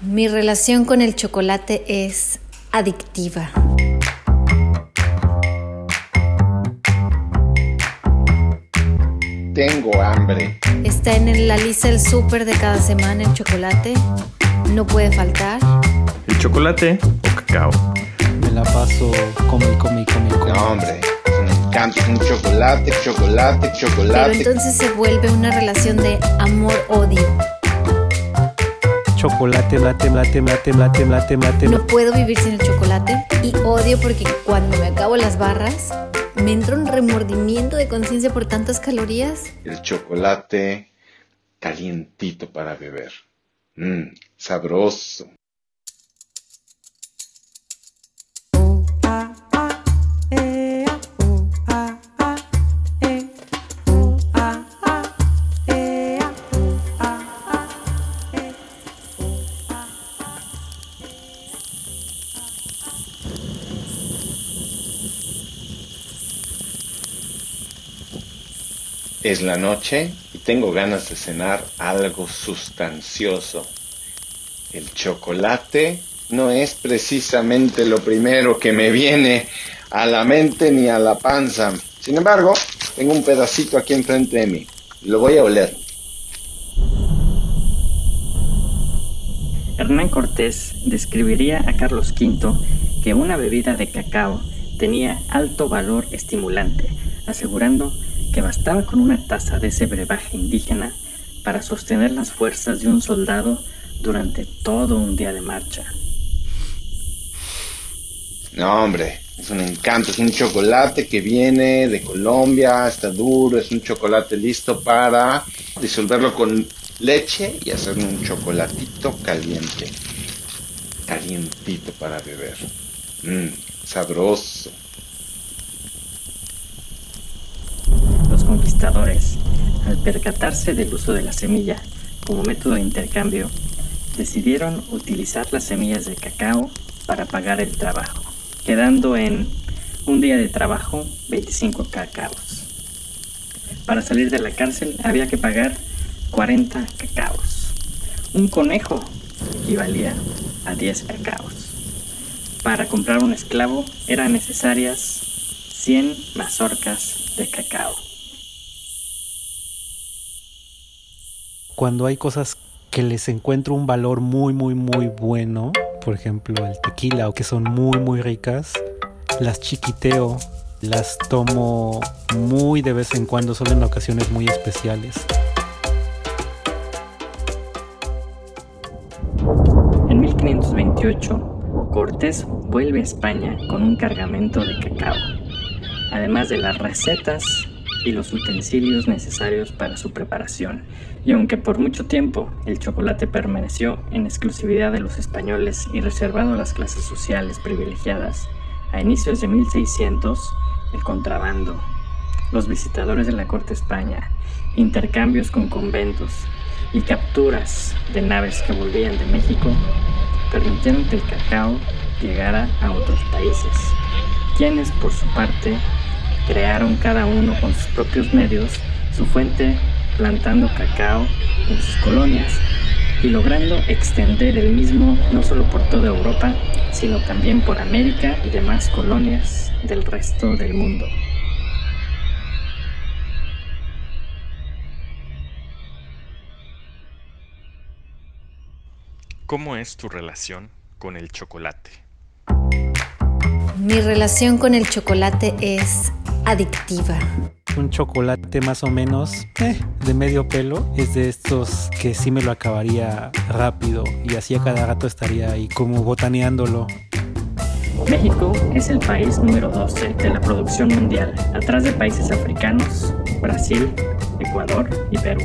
Mi relación con el chocolate es adictiva. Tengo hambre. Está en la lista del súper de cada semana el chocolate. No puede faltar. ¿El chocolate o cacao? Me la paso come, come, come, come. No, hombre. Me encanta un chocolate, chocolate, Pero chocolate. entonces se vuelve una relación de amor-odio. Chocolate, late, late, late, late, late, late. No puedo vivir sin el chocolate y odio porque cuando me acabo las barras me entra un remordimiento de conciencia por tantas calorías. El chocolate calientito para beber. Mmm, sabroso. Es la noche y tengo ganas de cenar algo sustancioso. El chocolate no es precisamente lo primero que me viene a la mente ni a la panza. Sin embargo, tengo un pedacito aquí enfrente de mí. Lo voy a oler. Hernán Cortés describiría a Carlos V que una bebida de cacao tenía alto valor estimulante, asegurando que bastaba con una taza de ese brebaje indígena para sostener las fuerzas de un soldado durante todo un día de marcha. No, hombre, es un encanto. Es un chocolate que viene de Colombia, está duro, es un chocolate listo para disolverlo con leche y hacerle un chocolatito caliente. Calientito para beber. Mmm, sabroso. Los al percatarse del uso de la semilla como método de intercambio, decidieron utilizar las semillas de cacao para pagar el trabajo, quedando en un día de trabajo 25 cacaos. Para salir de la cárcel había que pagar 40 cacaos. Un conejo equivalía a 10 cacaos. Para comprar un esclavo eran necesarias 100 mazorcas de cacao. Cuando hay cosas que les encuentro un valor muy, muy, muy bueno, por ejemplo el tequila, o que son muy, muy ricas, las chiquiteo, las tomo muy de vez en cuando, solo en ocasiones muy especiales. En 1528, Cortés vuelve a España con un cargamento de cacao, además de las recetas y los utensilios necesarios para su preparación. Y aunque por mucho tiempo el chocolate permaneció en exclusividad de los españoles y reservado a las clases sociales privilegiadas, a inicios de 1600, el contrabando, los visitadores de la corte España, intercambios con conventos y capturas de naves que volvían de México permitieron que el cacao llegara a otros países, quienes por su parte crearon cada uno con sus propios medios su fuente plantando cacao en sus colonias y logrando extender el mismo no solo por toda Europa, sino también por América y demás colonias del resto del mundo. ¿Cómo es tu relación con el chocolate? Mi relación con el chocolate es adictiva. Un chocolate más o menos eh, de medio pelo es de estos que sí me lo acabaría rápido y así a cada rato estaría ahí como botaneándolo. México es el país número 12 de la producción mundial, atrás de países africanos, Brasil, Ecuador y Perú.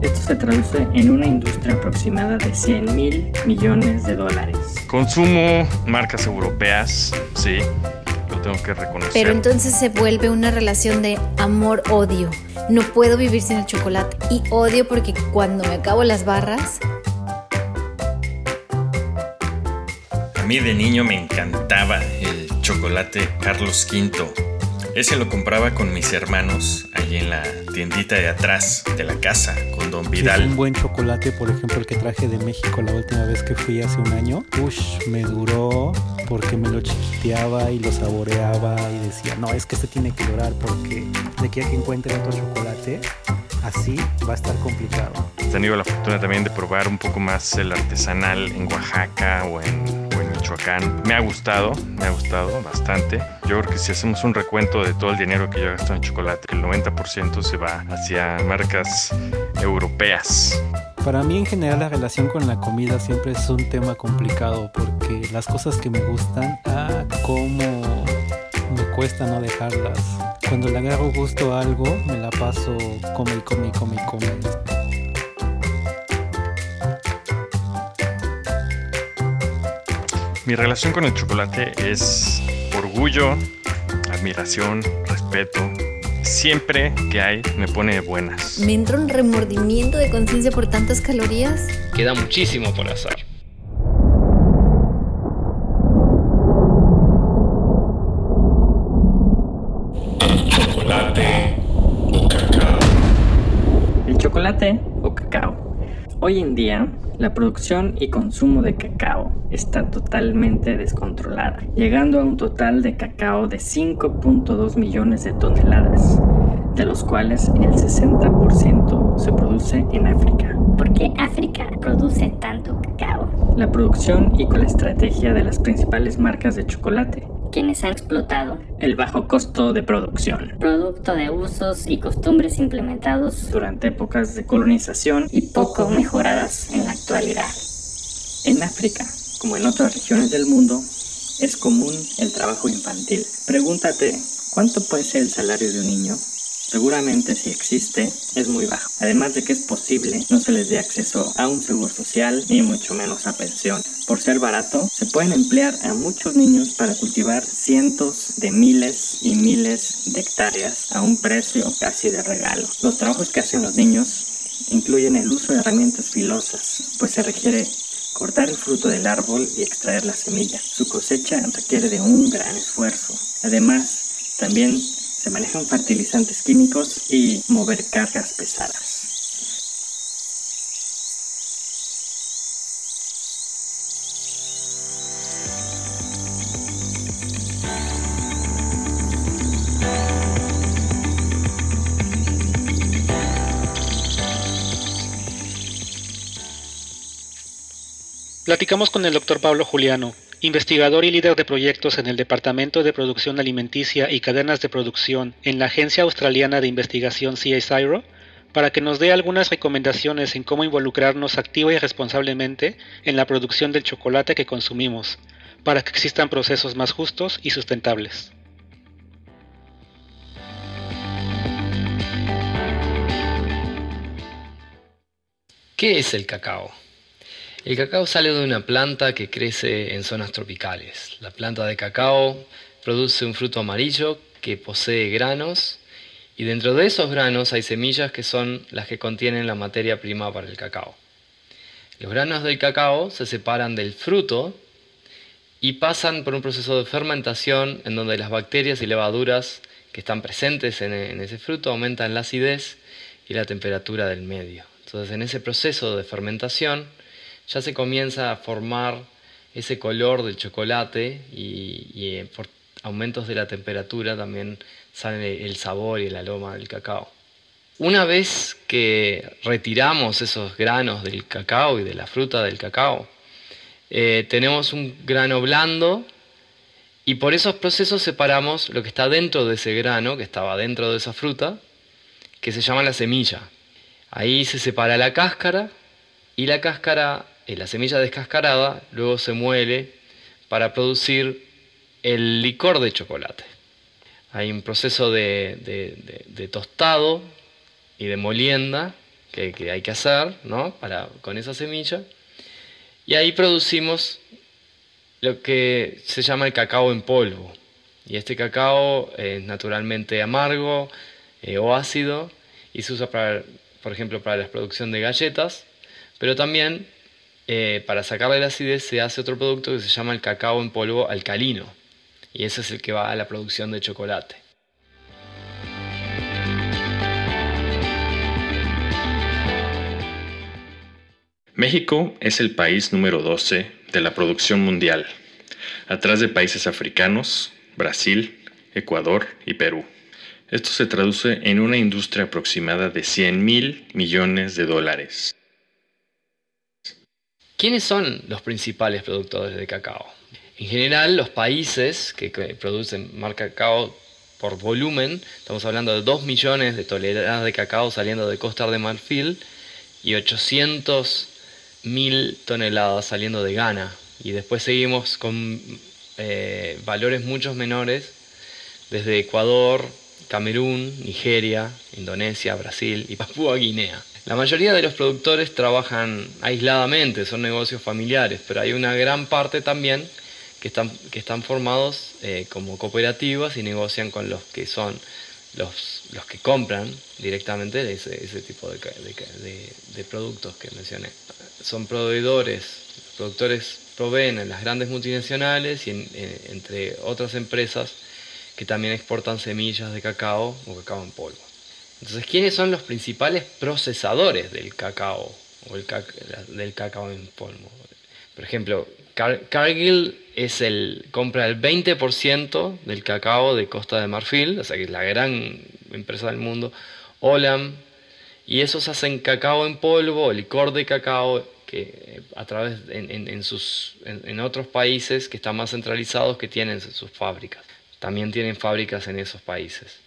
Esto se traduce en una industria aproximada de 100 mil millones de dólares. Consumo marcas europeas, sí, tengo que reconocer. Pero entonces se vuelve una relación de amor-odio. No puedo vivir sin el chocolate y odio porque cuando me acabo las barras A mí de niño me encantaba el chocolate Carlos V. Ese lo compraba con mis hermanos allí en la tiendita de atrás de la casa, con don Vidal. Es un buen chocolate, por ejemplo, el que traje de México la última vez que fui hace un año. Ush, me duró porque me lo chiquiteaba y lo saboreaba y decía, no, es que este tiene que durar porque de aquí a que encuentre otro chocolate, así va a estar complicado. He tenido la fortuna también de probar un poco más el artesanal en Oaxaca o en Michoacán. Me ha gustado, me ha gustado bastante. Yo creo que si hacemos un recuento de todo el dinero que yo gasto en chocolate, el 90% se va hacia marcas europeas. Para mí en general la relación con la comida siempre es un tema complicado porque las cosas que me gustan, ah, cómo me cuesta no dejarlas. Cuando le agarro gusto a algo, me la paso come y come y come y come. Mi relación con el chocolate es orgullo, admiración, respeto. Siempre que hay me pone de buenas. Me entra un remordimiento de conciencia por tantas calorías. Queda muchísimo por hacer. chocolate o cacao. El chocolate o cacao. Hoy en día, la producción y consumo de cacao está totalmente descontrolada, llegando a un total de cacao de 5.2 millones de toneladas, de los cuales el 60% se produce en África. ¿Por qué África produce tanto cacao? La producción y con la estrategia de las principales marcas de chocolate, quienes han explotado el bajo costo de producción, producto de usos y costumbres implementados durante épocas de colonización y poco mejoradas en la actualidad. En África, como en otras regiones del mundo, es común el trabajo infantil. Pregúntate, ¿cuánto puede ser el salario de un niño? Seguramente si existe es muy bajo. Además de que es posible no se les dé acceso a un seguro social ni mucho menos a pensión. Por ser barato, se pueden emplear a muchos niños para cultivar cientos de miles y miles de hectáreas a un precio casi de regalo. Los trabajos que hacen los niños incluyen el uso de herramientas filosas, pues se requiere cortar el fruto del árbol y extraer la semilla. Su cosecha requiere de un gran esfuerzo. Además, también se manejan fertilizantes químicos y mover cargas pesadas. Platicamos con el doctor Pablo Juliano, investigador y líder de proyectos en el Departamento de Producción Alimenticia y Cadenas de Producción en la Agencia Australiana de Investigación CSIRO, para que nos dé algunas recomendaciones en cómo involucrarnos activa y responsablemente en la producción del chocolate que consumimos, para que existan procesos más justos y sustentables. ¿Qué es el cacao? El cacao sale de una planta que crece en zonas tropicales. La planta de cacao produce un fruto amarillo que posee granos y dentro de esos granos hay semillas que son las que contienen la materia prima para el cacao. Los granos del cacao se separan del fruto y pasan por un proceso de fermentación en donde las bacterias y levaduras que están presentes en, ese fruto aumentan la acidez y la temperatura del medio. Entonces en ese proceso de fermentación ya se comienza a formar ese color del chocolate y, eh, por aumentos de la temperatura también sale el sabor y el aroma del cacao. Una vez que retiramos esos granos del cacao y de la fruta del cacao, eh, tenemos un grano blando y por esos procesos separamos lo que está dentro de ese grano, que estaba dentro de esa fruta, que se llama la semilla. Ahí se separa la cáscara y la cáscara la semilla descascarada luego se muele para producir el licor de chocolate. Hay un proceso de, tostado y de molienda que, hay que hacer para, con esa semilla. Y ahí producimos lo que se llama el cacao en polvo. Y este cacao es naturalmente amargo eh, o ácido y se usa, para, por ejemplo, para la producción de galletas, pero también eh, para sacarle la acidez se hace otro producto que se llama el cacao en polvo alcalino. Y ese es el que va a la producción de chocolate. México es el país número 12 de la producción mundial, atrás de países africanos, Brasil, Ecuador y Perú. Esto se traduce en una industria aproximada de 100 mil millones de dólares. ¿Quiénes son los principales productores de cacao? En general, los países que, producen más cacao por volumen, estamos hablando de 2 millones de toneladas de cacao saliendo de Costa de Marfil y 800 mil toneladas saliendo de Ghana. Y después seguimos con eh, valores muchos menores desde Ecuador, Camerún, Nigeria, Indonesia, Brasil y Papúa Guinea. La mayoría de los productores trabajan aisladamente, son negocios familiares, pero hay una gran parte también que están, que están formados eh, como cooperativas y negocian con los que son los, los que compran directamente ese, ese tipo de, de, productos que mencioné. Son proveedores, los productores proveen en las grandes multinacionales y entre otras empresas que también exportan semillas de cacao o cacao en polvo. Entonces, ¿quiénes son los principales procesadores del cacao o el del cacao en polvo? Por ejemplo, Cargill es el, compra el 20% del cacao de Costa de Marfil, o sea que es la gran empresa del mundo, Olam, y esos hacen cacao en polvo, licor de cacao, que eh, a través en, en, otros países que están más centralizados que tienen sus fábricas. También tienen fábricas en esos países.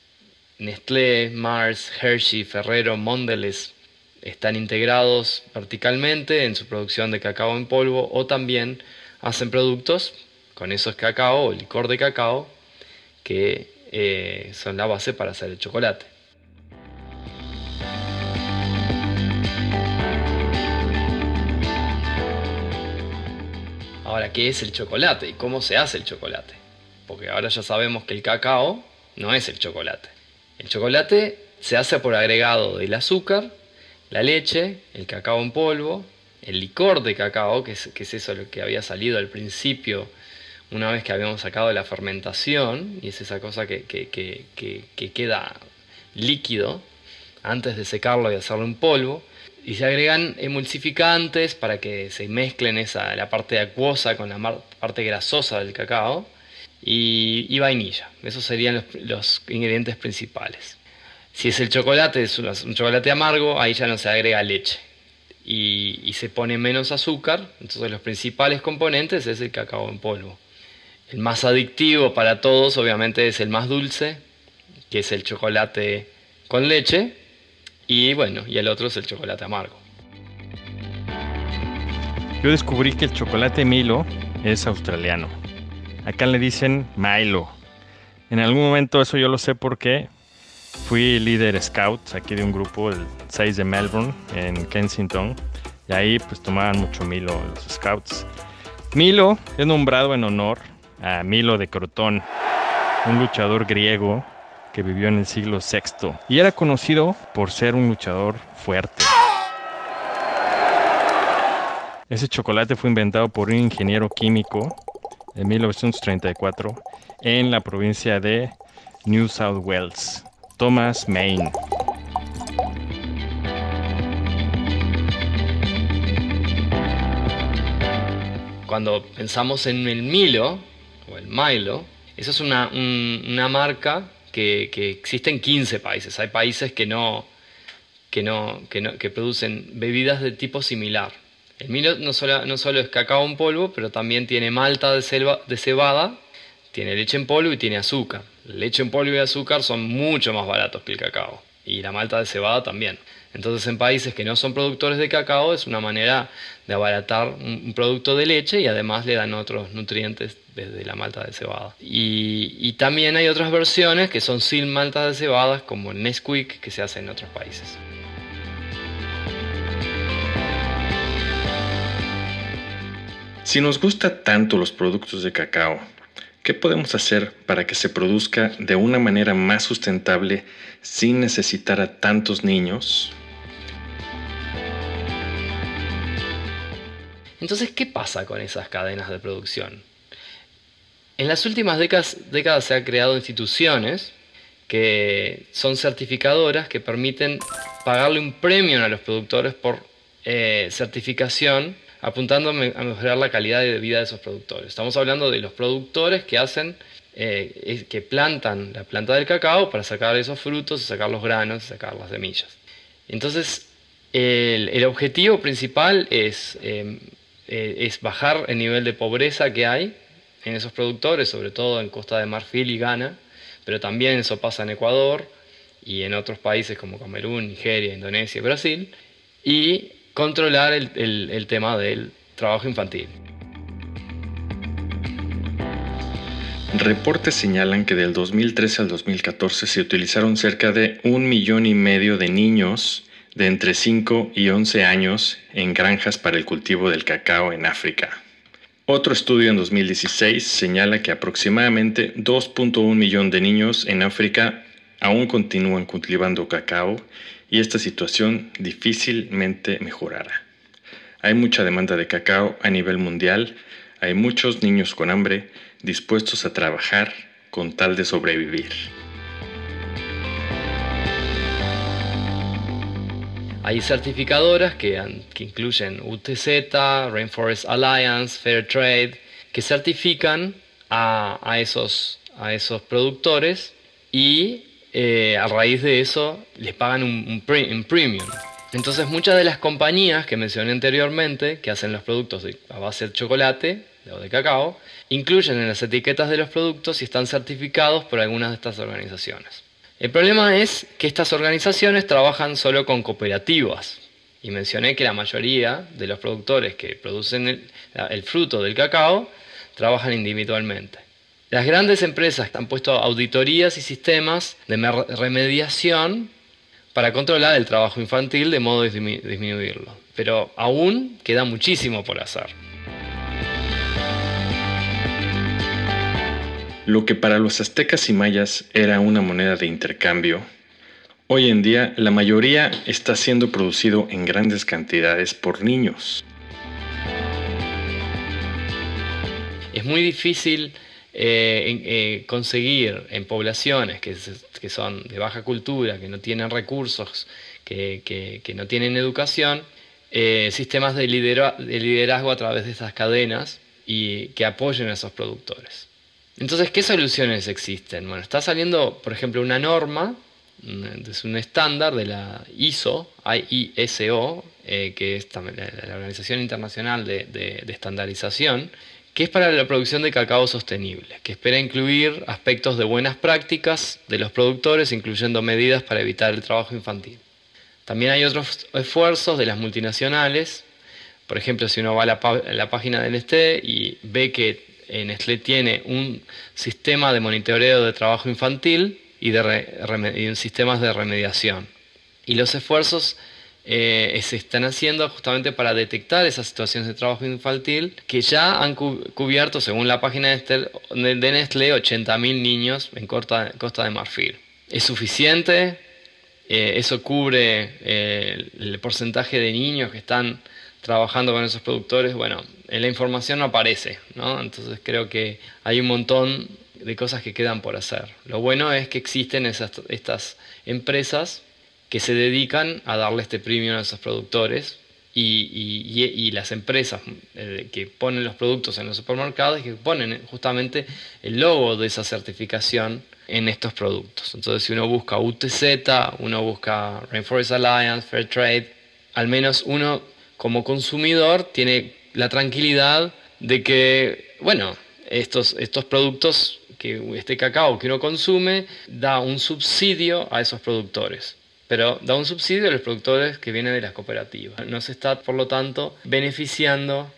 Nestlé, Mars, Hershey, Ferrero, Mondelez están integrados verticalmente en su producción de cacao en polvo o también hacen productos con esos cacao o licor de cacao que eh, son la base para hacer el chocolate. Ahora, ¿qué es el chocolate y cómo se hace el chocolate? Porque ahora ya sabemos que el cacao no es el chocolate. El chocolate se hace por agregado del azúcar, la leche, el cacao en polvo, el licor de cacao, que es, que es eso lo que había salido al principio una vez que habíamos sacado la fermentación, y es esa cosa que, queda líquido antes de secarlo y hacerlo en polvo, y se agregan emulsificantes para que se mezclen esa, la parte acuosa con la parte grasosa del cacao, y, vainilla. Esos serían los, ingredientes principales. Si es el chocolate, es un chocolate amargo, ahí ya no se agrega leche. Y, se pone menos azúcar, entonces los principales componentes es el cacao en polvo. El más adictivo para todos obviamente es el más dulce, que es el chocolate con leche, y bueno, y el otro es el chocolate amargo. Yo descubrí que el chocolate Milo es australiano. Acá le dicen Milo. En algún momento eso yo lo sé porque fui líder scout aquí de un grupo, el 6 de Melbourne, en Kensington. Y ahí pues tomaban mucho Milo los scouts. Milo es nombrado en honor a Milo de Crotón, un luchador griego que vivió en el siglo VI y era conocido por ser un luchador fuerte. Ese chocolate fue inventado por un ingeniero químico en 1934 en la provincia de New South Wales, Thomas Maine. Cuando pensamos en el Milo, o el Milo, eso es una, marca que, existe en 15 países. Hay países que no, que, no, que producen bebidas de tipo similar. El Milo no solo, no solo es cacao en polvo, pero también tiene malta de, de cebada, tiene leche en polvo y tiene azúcar. leche en polvo y azúcar son mucho más baratos que el cacao. Y la malta de cebada también. Entonces en países que no son productores de cacao es una manera de abaratar un, producto de leche y además le dan otros nutrientes desde la malta de cebada. Y, y también hay otras versiones que son sin malta de cebada como Nesquik que se hace en otros países. Si nos gusta tanto los productos de cacao, ¿qué podemos hacer para que se produzca de una manera más sustentable sin necesitar a tantos niños? Entonces, ¿qué pasa con esas cadenas de producción? En las últimas décadas, se han creado instituciones que son certificadoras que permiten pagarle un premio a los productores por eh, certificación apuntando a mejorar la calidad de vida de esos productores. Estamos hablando de los productores que hacen, eh, que plantan la planta del cacao para sacar esos frutos, sacar los granos, sacar las semillas. Entonces, el, objetivo principal es, em, eh, es bajar el nivel de pobreza que hay en esos productores, sobre todo en Costa de Marfil y Ghana, pero también eso pasa en Ecuador y en otros países como Camerún, Nigeria, Indonesia Brasil, y controlar el, tema del trabajo infantil. Reportes señalan que del 2013 al 2014 se utilizaron cerca de un millón y medio de niños de entre 5 y 11 años en granjas para el cultivo del cacao en África. Otro estudio en 2016 señala que aproximadamente 2.1 millón de niños en África aún continúan cultivando cacao y esta situación difícilmente mejorará. Hay mucha demanda de cacao a nivel mundial, hay muchos niños con hambre dispuestos a trabajar con tal de sobrevivir. Hay certificadoras que, incluyen UTZ, Rainforest Alliance, Fair Trade, que certifican a, esos, a esos productores y eh, a raíz de eso les pagan un, premium. Entonces muchas de las compañías que mencioné anteriormente, que hacen los productos a base de chocolate o de cacao, incluyen en las etiquetas de los productos y están certificados por algunas de estas organizaciones. El problema es que estas organizaciones trabajan solo con cooperativas. Y mencioné que la mayoría de los productores que producen el, fruto del cacao trabajan individualmente. Las grandes empresas han puesto auditorías y sistemas de remediación para controlar el trabajo infantil de modo de disminuirlo. Pero aún queda muchísimo por hacer. Lo que para los aztecas y mayas era una moneda de intercambio, hoy en día la mayoría está siendo producido en grandes cantidades por niños. Es muy difícil eh, eh, conseguir en poblaciones que, son de baja cultura, que no tienen recursos, que, no tienen educación, eh, sistemas de, de liderazgo a través de estas cadenas y que apoyen a esos productores. Entonces, ¿qué soluciones existen? Bueno, está saliendo, por ejemplo, una norma, es un estándar de la ISO, ISO, que es la, Organización Internacional de, Estandarización, que es para la producción de cacao sostenible, que espera incluir aspectos de buenas prácticas de los productores, incluyendo medidas para evitar el trabajo infantil. También hay otros esfuerzos de las multinacionales, por ejemplo, si uno va a la, página del Nestlé y ve que Nestlé tiene un sistema de monitoreo de trabajo infantil y, de sistemas de remediación. Y los esfuerzos eh, se están haciendo justamente para detectar esas situaciones de trabajo infantil que ya han cubierto, según la página de, Nestlé, 80.000 niños en Costa, de Marfil. ¿Es suficiente? Eh, ¿Eso cubre eh, el porcentaje de niños que están trabajando con esos productores, bueno, en la información no aparece, ¿no? Entonces creo que hay un montón de cosas que quedan por hacer. Lo bueno es que existen esas, estas empresas que se dedican a darle este premio a esos productores y, las empresas eh, que ponen los productos en los supermercados y que ponen justamente el logo de esa certificación en estos productos. Entonces si uno busca UTZ, uno busca Rainforest Alliance, Fair Trade, al menos uno como consumidor tiene la tranquilidad de que, bueno, estos, estos productos, que este cacao que uno consume, da un subsidio a esos productores. Pero da un subsidio a los productores que vienen de las cooperativas. No se está, por lo tanto, beneficiando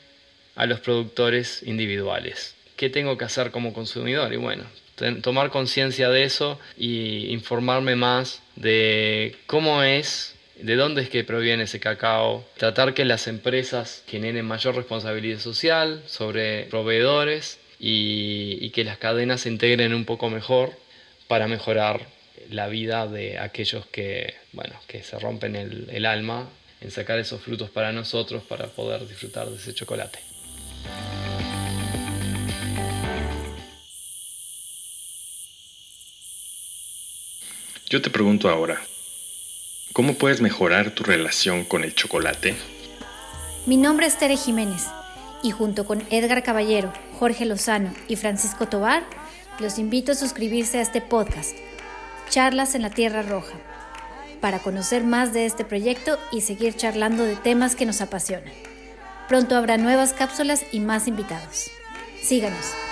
a los productores individuales. ¿Qué tengo que hacer como consumidor? Y bueno, tomar conciencia de eso y informarme más de cómo es de dónde es que proviene ese cacao, tratar que las empresas generen mayor responsabilidad social sobre proveedores y, que las cadenas se integren un poco mejor para mejorar la vida de aquellos que, bueno, que se rompen el, el alma en sacar esos frutos para nosotros para poder disfrutar de ese chocolate. Yo te pregunto ahora, ¿Cómo puedes mejorar tu relación con el chocolate? Mi nombre es Tere Jiménez y junto con Edgar Caballero, Jorge Lozano y Francisco Tobar, los invito a suscribirse a este podcast, Charlas en la Tierra Roja, para conocer más de este proyecto y seguir charlando de temas que nos apasionan. Pronto habrá nuevas cápsulas y más invitados. Síganos.